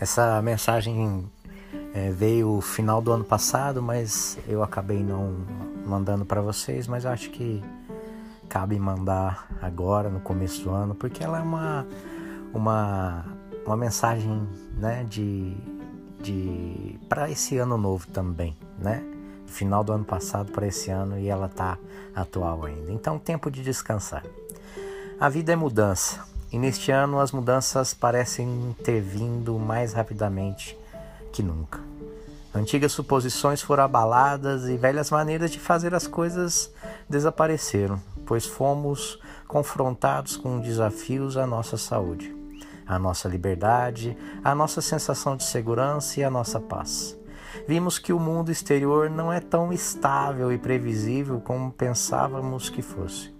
Essa mensagem é, veio final do ano passado, mas eu acabei não mandando para vocês, mas eu acho que cabe mandar agora no começo do ano, porque ela é uma uma, uma mensagem, né, de de para esse ano novo também, né? Final do ano passado para esse ano e ela tá atual ainda. Então, tempo de descansar. A vida é mudança. E neste ano as mudanças parecem ter vindo mais rapidamente que nunca. Antigas suposições foram abaladas e velhas maneiras de fazer as coisas desapareceram, pois fomos confrontados com desafios à nossa saúde, à nossa liberdade, à nossa sensação de segurança e à nossa paz. Vimos que o mundo exterior não é tão estável e previsível como pensávamos que fosse.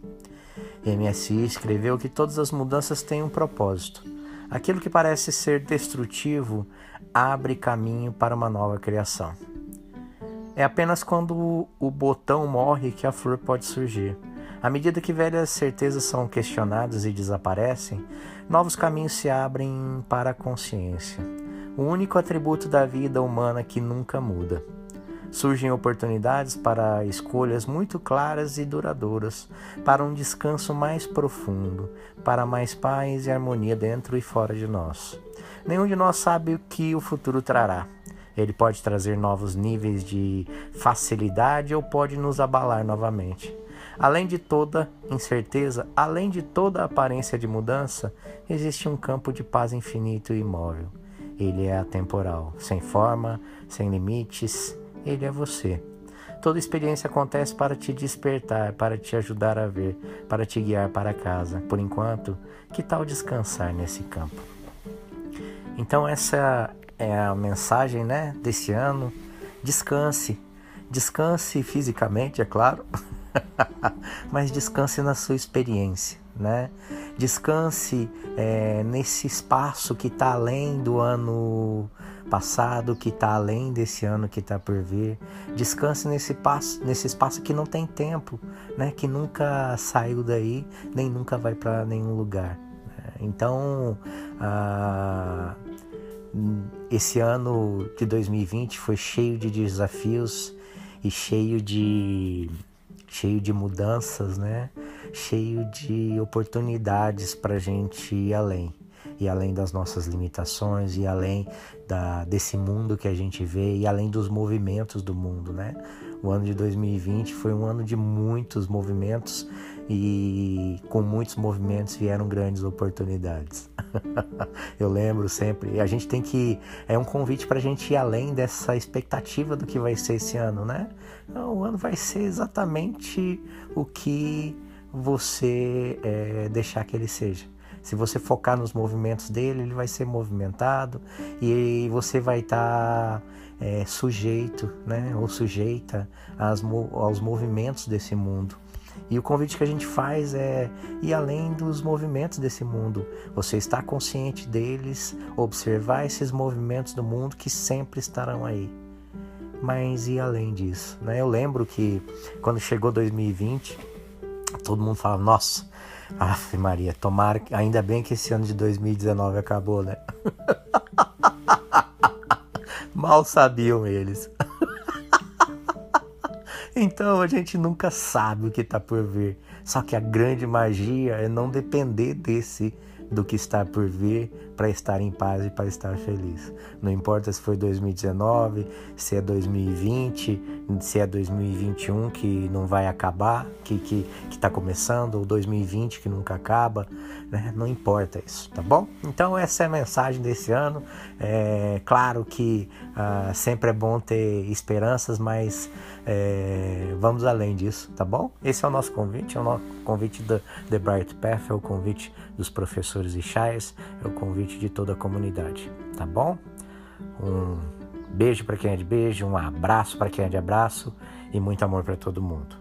MSI escreveu que todas as mudanças têm um propósito. Aquilo que parece ser destrutivo abre caminho para uma nova criação. É apenas quando o botão morre que a flor pode surgir. À medida que velhas certezas são questionadas e desaparecem, novos caminhos se abrem para a consciência, o único atributo da vida humana que nunca muda. Surgem oportunidades para escolhas muito claras e duradouras, para um descanso mais profundo, para mais paz e harmonia dentro e fora de nós. Nenhum de nós sabe o que o futuro trará. Ele pode trazer novos níveis de facilidade ou pode nos abalar novamente. Além de toda incerteza, além de toda aparência de mudança, existe um campo de paz infinito e imóvel. Ele é atemporal, sem forma, sem limites, ele é você. Toda experiência acontece para te despertar, para te ajudar a ver, para te guiar para casa. Por enquanto, que tal descansar nesse campo? Então essa é a mensagem, né, desse ano. Descanse. Descanse fisicamente, é claro, mas descanse na sua experiência, né? Descanse é, nesse espaço que está além do ano passado, que está além desse ano que está por vir. Descanse nesse, passo, nesse espaço que não tem tempo, né? que nunca saiu daí, nem nunca vai para nenhum lugar. Né? Então, ah, esse ano de 2020 foi cheio de desafios e cheio de cheio de mudanças, né? Cheio de oportunidades para a gente ir além e além das nossas limitações e além da, desse mundo que a gente vê e além dos movimentos do mundo, né? O ano de 2020 foi um ano de muitos movimentos e com muitos movimentos vieram grandes oportunidades. Eu lembro sempre, a gente tem que é um convite para a gente ir além dessa expectativa do que vai ser esse ano, né? O ano vai ser exatamente o que você é, deixar que ele seja. Se você focar nos movimentos dele, ele vai ser movimentado e você vai estar tá, é, sujeito, né, ou sujeita às, aos movimentos desse mundo. E o convite que a gente faz é ir além dos movimentos desse mundo. Você está consciente deles, observar esses movimentos do mundo que sempre estarão aí. Mas e além disso? Né? Eu lembro que quando chegou 2020, todo mundo falava: Nossa, Aff, Maria, tomara. Ainda bem que esse ano de 2019 acabou, né? Mal sabiam eles. então a gente nunca sabe o que está por vir. Só que a grande magia é não depender desse do que está por vir para estar em paz e para estar feliz. Não importa se foi 2019, se é 2020, se é 2021 que não vai acabar, que que está começando, ou 2020 que nunca acaba, né? não importa isso, tá bom? Então essa é a mensagem desse ano. É claro que ah, sempre é bom ter esperanças, mas é, vamos além disso, tá bom? Esse é o nosso convite, é o nosso convite da The Bright Path, é o convite dos professores e chais, é o convite de toda a comunidade, tá bom? Um beijo para quem é de beijo, um abraço para quem é de abraço e muito amor para todo mundo.